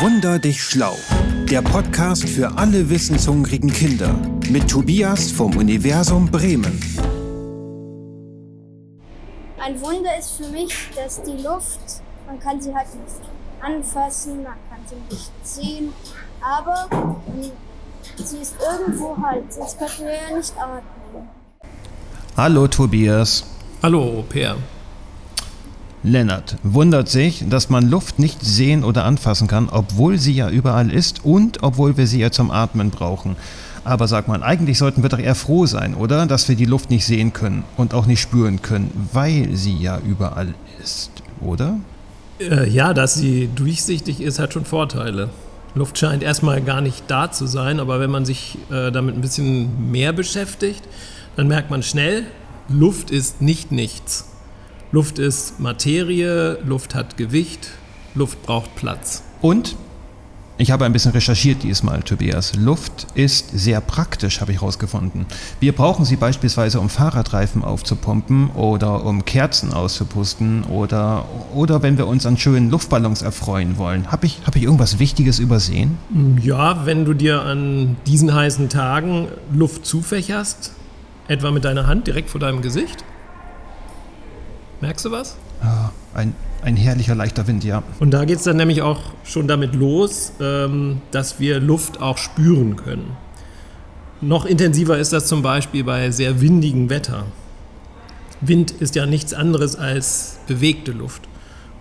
Wunder dich schlau. Der Podcast für alle wissenshungrigen Kinder. Mit Tobias vom Universum Bremen. Ein Wunder ist für mich, dass die Luft, man kann sie halt nicht anfassen, man kann sie nicht sehen, aber sie ist irgendwo halt, sonst könnten wir ja nicht atmen. Hallo Tobias. Hallo Per. Lennart wundert sich, dass man Luft nicht sehen oder anfassen kann, obwohl sie ja überall ist und obwohl wir sie ja zum Atmen brauchen. Aber sag mal, eigentlich sollten wir doch eher froh sein, oder? Dass wir die Luft nicht sehen können und auch nicht spüren können, weil sie ja überall ist, oder? Äh, ja, dass sie durchsichtig ist, hat schon Vorteile. Luft scheint erstmal gar nicht da zu sein, aber wenn man sich äh, damit ein bisschen mehr beschäftigt, dann merkt man schnell, Luft ist nicht nichts. Luft ist Materie, Luft hat Gewicht, Luft braucht Platz. Und ich habe ein bisschen recherchiert diesmal, Tobias. Luft ist sehr praktisch, habe ich herausgefunden. Wir brauchen sie beispielsweise, um Fahrradreifen aufzupumpen oder um Kerzen auszupusten oder, oder wenn wir uns an schönen Luftballons erfreuen wollen. Habe ich, hab ich irgendwas Wichtiges übersehen? Ja, wenn du dir an diesen heißen Tagen Luft zufächerst, etwa mit deiner Hand direkt vor deinem Gesicht, Merkst du was? Ja, ein, ein herrlicher leichter Wind, ja. Und da geht es dann nämlich auch schon damit los, ähm, dass wir Luft auch spüren können. Noch intensiver ist das zum Beispiel bei sehr windigem Wetter. Wind ist ja nichts anderes als bewegte Luft.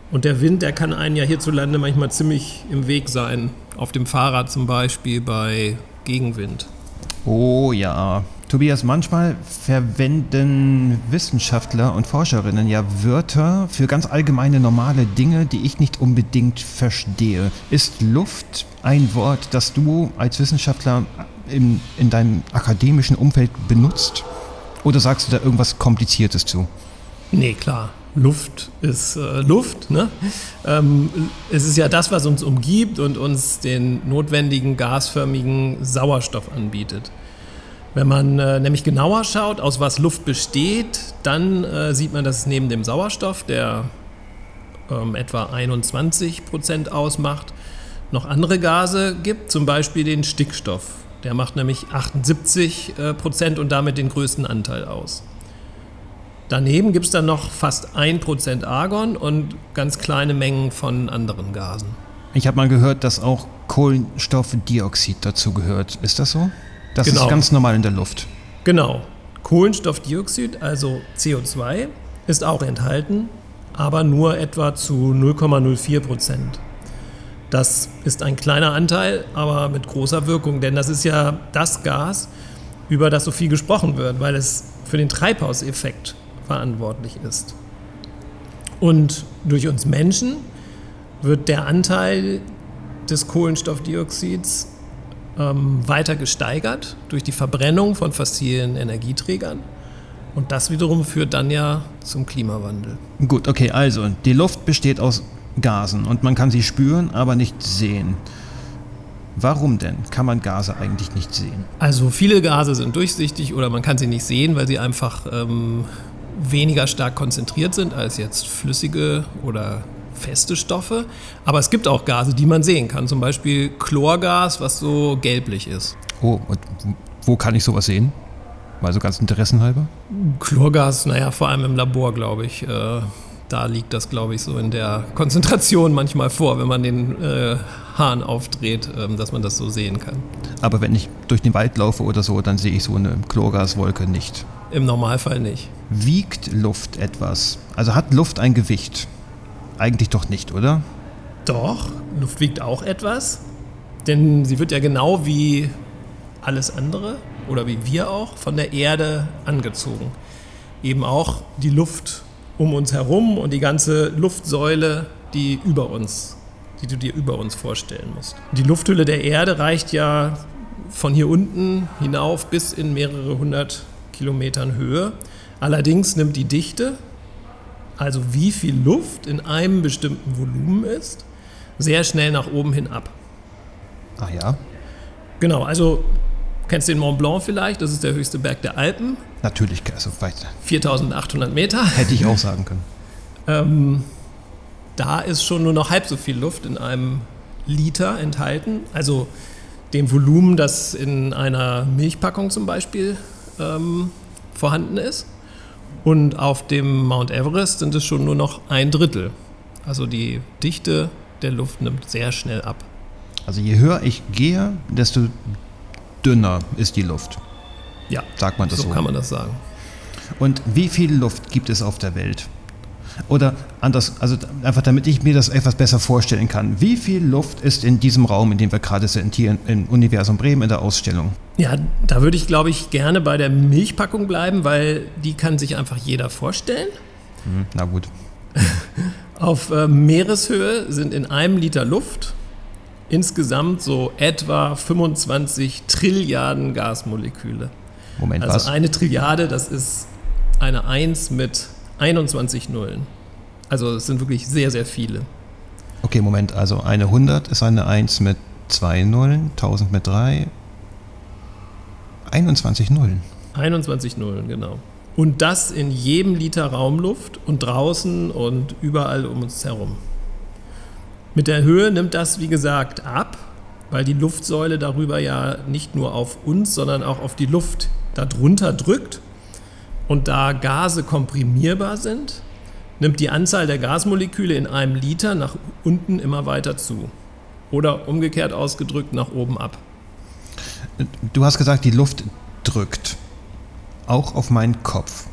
Und der Wind, der kann einen ja hierzulande manchmal ziemlich im Weg sein. Auf dem Fahrrad zum Beispiel bei Gegenwind. Oh ja, Tobias, manchmal verwenden Wissenschaftler und Forscherinnen ja Wörter für ganz allgemeine normale Dinge, die ich nicht unbedingt verstehe. Ist Luft ein Wort, das du als Wissenschaftler in, in deinem akademischen Umfeld benutzt? Oder sagst du da irgendwas Kompliziertes zu? Nee, klar. Luft ist äh, Luft. Ne? Ähm, es ist ja das, was uns umgibt und uns den notwendigen gasförmigen Sauerstoff anbietet. Wenn man äh, nämlich genauer schaut, aus was Luft besteht, dann äh, sieht man, dass es neben dem Sauerstoff, der ähm, etwa 21 Prozent ausmacht, noch andere Gase gibt, zum Beispiel den Stickstoff. Der macht nämlich 78 äh, Prozent und damit den größten Anteil aus. Daneben gibt es dann noch fast 1% Argon und ganz kleine Mengen von anderen Gasen. Ich habe mal gehört, dass auch Kohlenstoffdioxid dazu gehört. Ist das so? Das genau. ist ganz normal in der Luft. Genau. Kohlenstoffdioxid, also CO2, ist auch enthalten, aber nur etwa zu 0,04 Prozent. Das ist ein kleiner Anteil, aber mit großer Wirkung, denn das ist ja das Gas, über das so viel gesprochen wird, weil es für den Treibhauseffekt verantwortlich ist. Und durch uns Menschen wird der Anteil des Kohlenstoffdioxids ähm, weiter gesteigert durch die Verbrennung von fossilen Energieträgern. Und das wiederum führt dann ja zum Klimawandel. Gut, okay, also die Luft besteht aus Gasen und man kann sie spüren, aber nicht sehen. Warum denn kann man Gase eigentlich nicht sehen? Also viele Gase sind durchsichtig oder man kann sie nicht sehen, weil sie einfach ähm, weniger stark konzentriert sind als jetzt flüssige oder feste Stoffe. Aber es gibt auch Gase, die man sehen kann. Zum Beispiel Chlorgas, was so gelblich ist. Oh, und wo kann ich sowas sehen? Mal so ganz interessenhalber? Chlorgas, naja, vor allem im Labor, glaube ich. Äh, da liegt das, glaube ich, so in der Konzentration manchmal vor, wenn man den äh, Hahn aufdreht, äh, dass man das so sehen kann. Aber wenn ich durch den Wald laufe oder so, dann sehe ich so eine Chlorgaswolke nicht. Im Normalfall nicht. Wiegt Luft etwas? Also hat Luft ein Gewicht? Eigentlich doch nicht, oder? Doch, Luft wiegt auch etwas. Denn sie wird ja genau wie alles andere oder wie wir auch von der Erde angezogen. Eben auch die Luft um uns herum und die ganze Luftsäule, die über uns, die du dir über uns vorstellen musst. Die Lufthülle der Erde reicht ja von hier unten hinauf bis in mehrere hundert Kilometern Höhe. Allerdings nimmt die Dichte also wie viel Luft in einem bestimmten Volumen ist, sehr schnell nach oben hin ab. Ach ja? Genau, also kennst du den Mont Blanc vielleicht? Das ist der höchste Berg der Alpen. Natürlich, also weit. 4800 Meter. Hätte ich auch sagen können. ähm, da ist schon nur noch halb so viel Luft in einem Liter enthalten, also dem Volumen, das in einer Milchpackung zum Beispiel ähm, vorhanden ist. Und auf dem Mount Everest sind es schon nur noch ein Drittel. Also die Dichte der Luft nimmt sehr schnell ab. Also je höher ich gehe, desto dünner ist die Luft. Ja, Sagt man das so? so kann man das sagen. Und wie viel Luft gibt es auf der Welt? Oder anders, also einfach damit ich mir das etwas besser vorstellen kann. Wie viel Luft ist in diesem Raum, in dem wir gerade sind, hier im Universum Bremen in der Ausstellung? Ja, da würde ich, glaube ich, gerne bei der Milchpackung bleiben, weil die kann sich einfach jeder vorstellen. Hm, na gut. Auf äh, Meereshöhe sind in einem Liter Luft insgesamt so etwa 25 Trilliarden Gasmoleküle. Moment, Also was? eine Trilliarde, das ist eine 1 mit 21 Nullen. Also es sind wirklich sehr, sehr viele. Okay, Moment, also eine 100 ist eine 1 mit 2 Nullen, 1000 mit 3, 21 Nullen. 21 Nullen, genau. Und das in jedem Liter Raumluft und draußen und überall um uns herum. Mit der Höhe nimmt das, wie gesagt, ab, weil die Luftsäule darüber ja nicht nur auf uns, sondern auch auf die Luft darunter drückt. Und da Gase komprimierbar sind, nimmt die Anzahl der Gasmoleküle in einem Liter nach unten immer weiter zu. Oder umgekehrt ausgedrückt nach oben ab. Du hast gesagt, die Luft drückt. Auch auf meinen Kopf.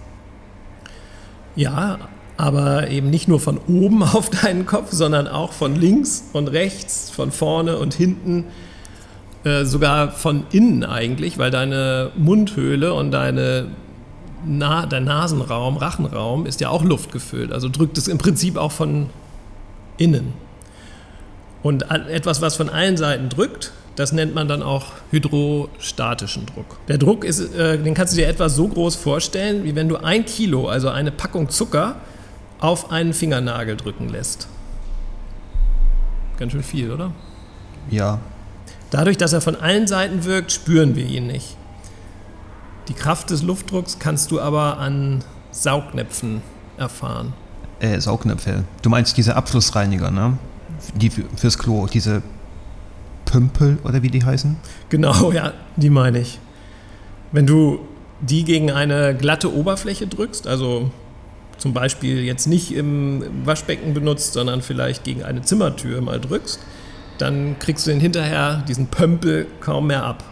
Ja, aber eben nicht nur von oben auf deinen Kopf, sondern auch von links und rechts, von vorne und hinten, äh, sogar von innen eigentlich, weil deine Mundhöhle und deine Na dein Nasenraum, Rachenraum ist ja auch luftgefüllt. Also drückt es im Prinzip auch von innen. Und etwas, was von allen Seiten drückt, das nennt man dann auch hydrostatischen Druck. Der Druck ist, äh, den kannst du dir etwa so groß vorstellen, wie wenn du ein Kilo, also eine Packung Zucker, auf einen Fingernagel drücken lässt. Ganz schön viel, oder? Ja. Dadurch, dass er von allen Seiten wirkt, spüren wir ihn nicht. Die Kraft des Luftdrucks kannst du aber an Saugnäpfen erfahren. Äh, Saugnäpfe. Du meinst diese Abflussreiniger, ne? Die für, fürs Klo, diese Pümpel oder wie die heißen? Genau, ja, die meine ich. Wenn du die gegen eine glatte Oberfläche drückst, also zum Beispiel jetzt nicht im Waschbecken benutzt, sondern vielleicht gegen eine Zimmertür mal drückst, dann kriegst du den hinterher, diesen Pömpel, kaum mehr ab.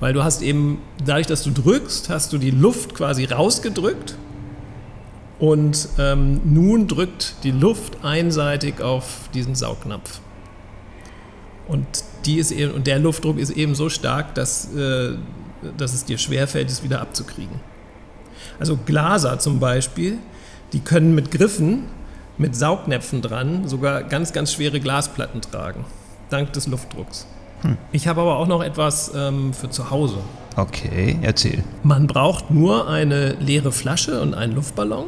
Weil du hast eben, dadurch, dass du drückst, hast du die Luft quasi rausgedrückt und ähm, nun drückt die Luft einseitig auf diesen Saugnapf. Und, die ist eben, und der Luftdruck ist eben so stark, dass, äh, dass es dir schwerfällt, es wieder abzukriegen. Also Glaser zum Beispiel, die können mit Griffen, mit Saugnäpfen dran, sogar ganz, ganz schwere Glasplatten tragen, dank des Luftdrucks. Ich habe aber auch noch etwas ähm, für zu Hause. Okay, erzähl. Man braucht nur eine leere Flasche und einen Luftballon.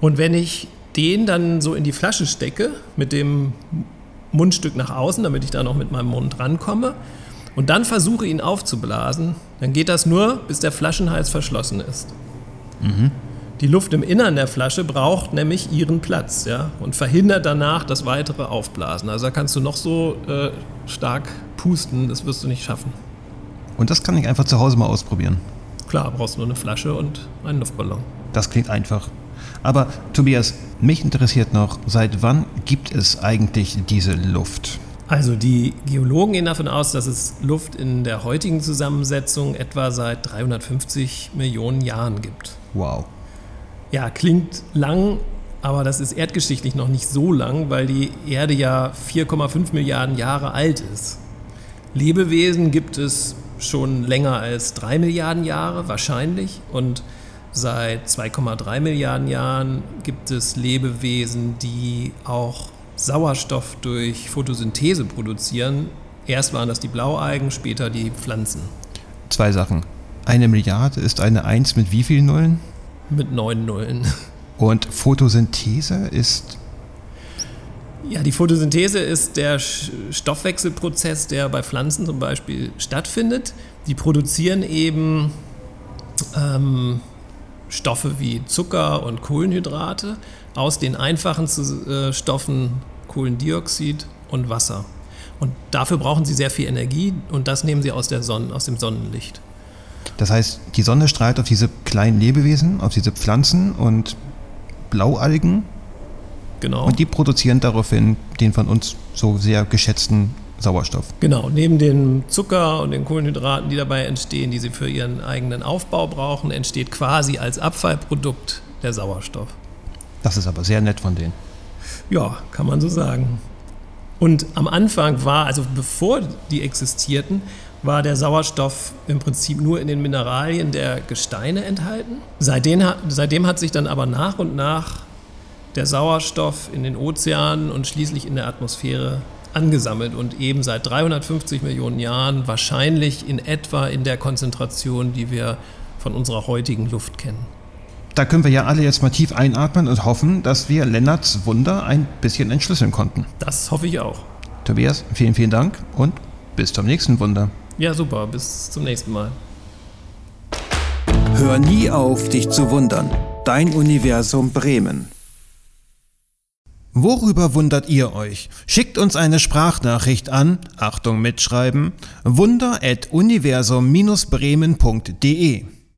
Und wenn ich den dann so in die Flasche stecke, mit dem Mundstück nach außen, damit ich da noch mit meinem Mund rankomme, und dann versuche ihn aufzublasen, dann geht das nur, bis der Flaschenhals verschlossen ist. Die Luft im Innern der Flasche braucht nämlich ihren Platz ja, und verhindert danach das weitere Aufblasen. Also da kannst du noch so äh, stark pusten, das wirst du nicht schaffen. Und das kann ich einfach zu Hause mal ausprobieren. Klar, brauchst nur eine Flasche und einen Luftballon. Das klingt einfach. Aber Tobias, mich interessiert noch, seit wann gibt es eigentlich diese Luft? Also die Geologen gehen davon aus, dass es Luft in der heutigen Zusammensetzung etwa seit 350 Millionen Jahren gibt. Wow. Ja, klingt lang, aber das ist erdgeschichtlich noch nicht so lang, weil die Erde ja 4,5 Milliarden Jahre alt ist. Lebewesen gibt es schon länger als 3 Milliarden Jahre, wahrscheinlich. Und seit 2,3 Milliarden Jahren gibt es Lebewesen, die auch Sauerstoff durch Photosynthese produzieren. Erst waren das die Blaualgen, später die Pflanzen Zwei Sachen. Eine Milliarde ist eine Eins mit wie vielen Nullen? Mit neun Nullen. Und Photosynthese ist. Ja, die Photosynthese ist der Stoffwechselprozess, der bei Pflanzen zum Beispiel stattfindet. Die produzieren eben ähm, Stoffe wie Zucker und Kohlenhydrate aus den einfachen äh, Stoffen Kohlendioxid und Wasser. Und dafür brauchen sie sehr viel Energie und das nehmen sie aus, der Sonne, aus dem Sonnenlicht. Das heißt, die Sonne strahlt auf diese kleinen Lebewesen, auf diese Pflanzen und Blaualgen. Genau. Und die produzieren daraufhin den von uns so sehr geschätzten Sauerstoff. Genau, neben dem Zucker und den Kohlenhydraten, die dabei entstehen, die sie für ihren eigenen Aufbau brauchen, entsteht quasi als Abfallprodukt der Sauerstoff. Das ist aber sehr nett von denen. Ja, kann man so sagen. Und am Anfang war, also bevor die existierten, war der Sauerstoff im Prinzip nur in den Mineralien der Gesteine enthalten. Seitdem, seitdem hat sich dann aber nach und nach der Sauerstoff in den Ozeanen und schließlich in der Atmosphäre angesammelt und eben seit 350 Millionen Jahren wahrscheinlich in etwa in der Konzentration, die wir von unserer heutigen Luft kennen. Da können wir ja alle jetzt mal tief einatmen und hoffen, dass wir Lennarts Wunder ein bisschen entschlüsseln konnten. Das hoffe ich auch. Tobias, vielen, vielen Dank und bis zum nächsten Wunder. Ja, super. Bis zum nächsten Mal. Hör nie auf, dich zu wundern. Dein Universum Bremen. Worüber wundert ihr euch? Schickt uns eine Sprachnachricht an, Achtung mitschreiben, wunder@universum-bremen.de.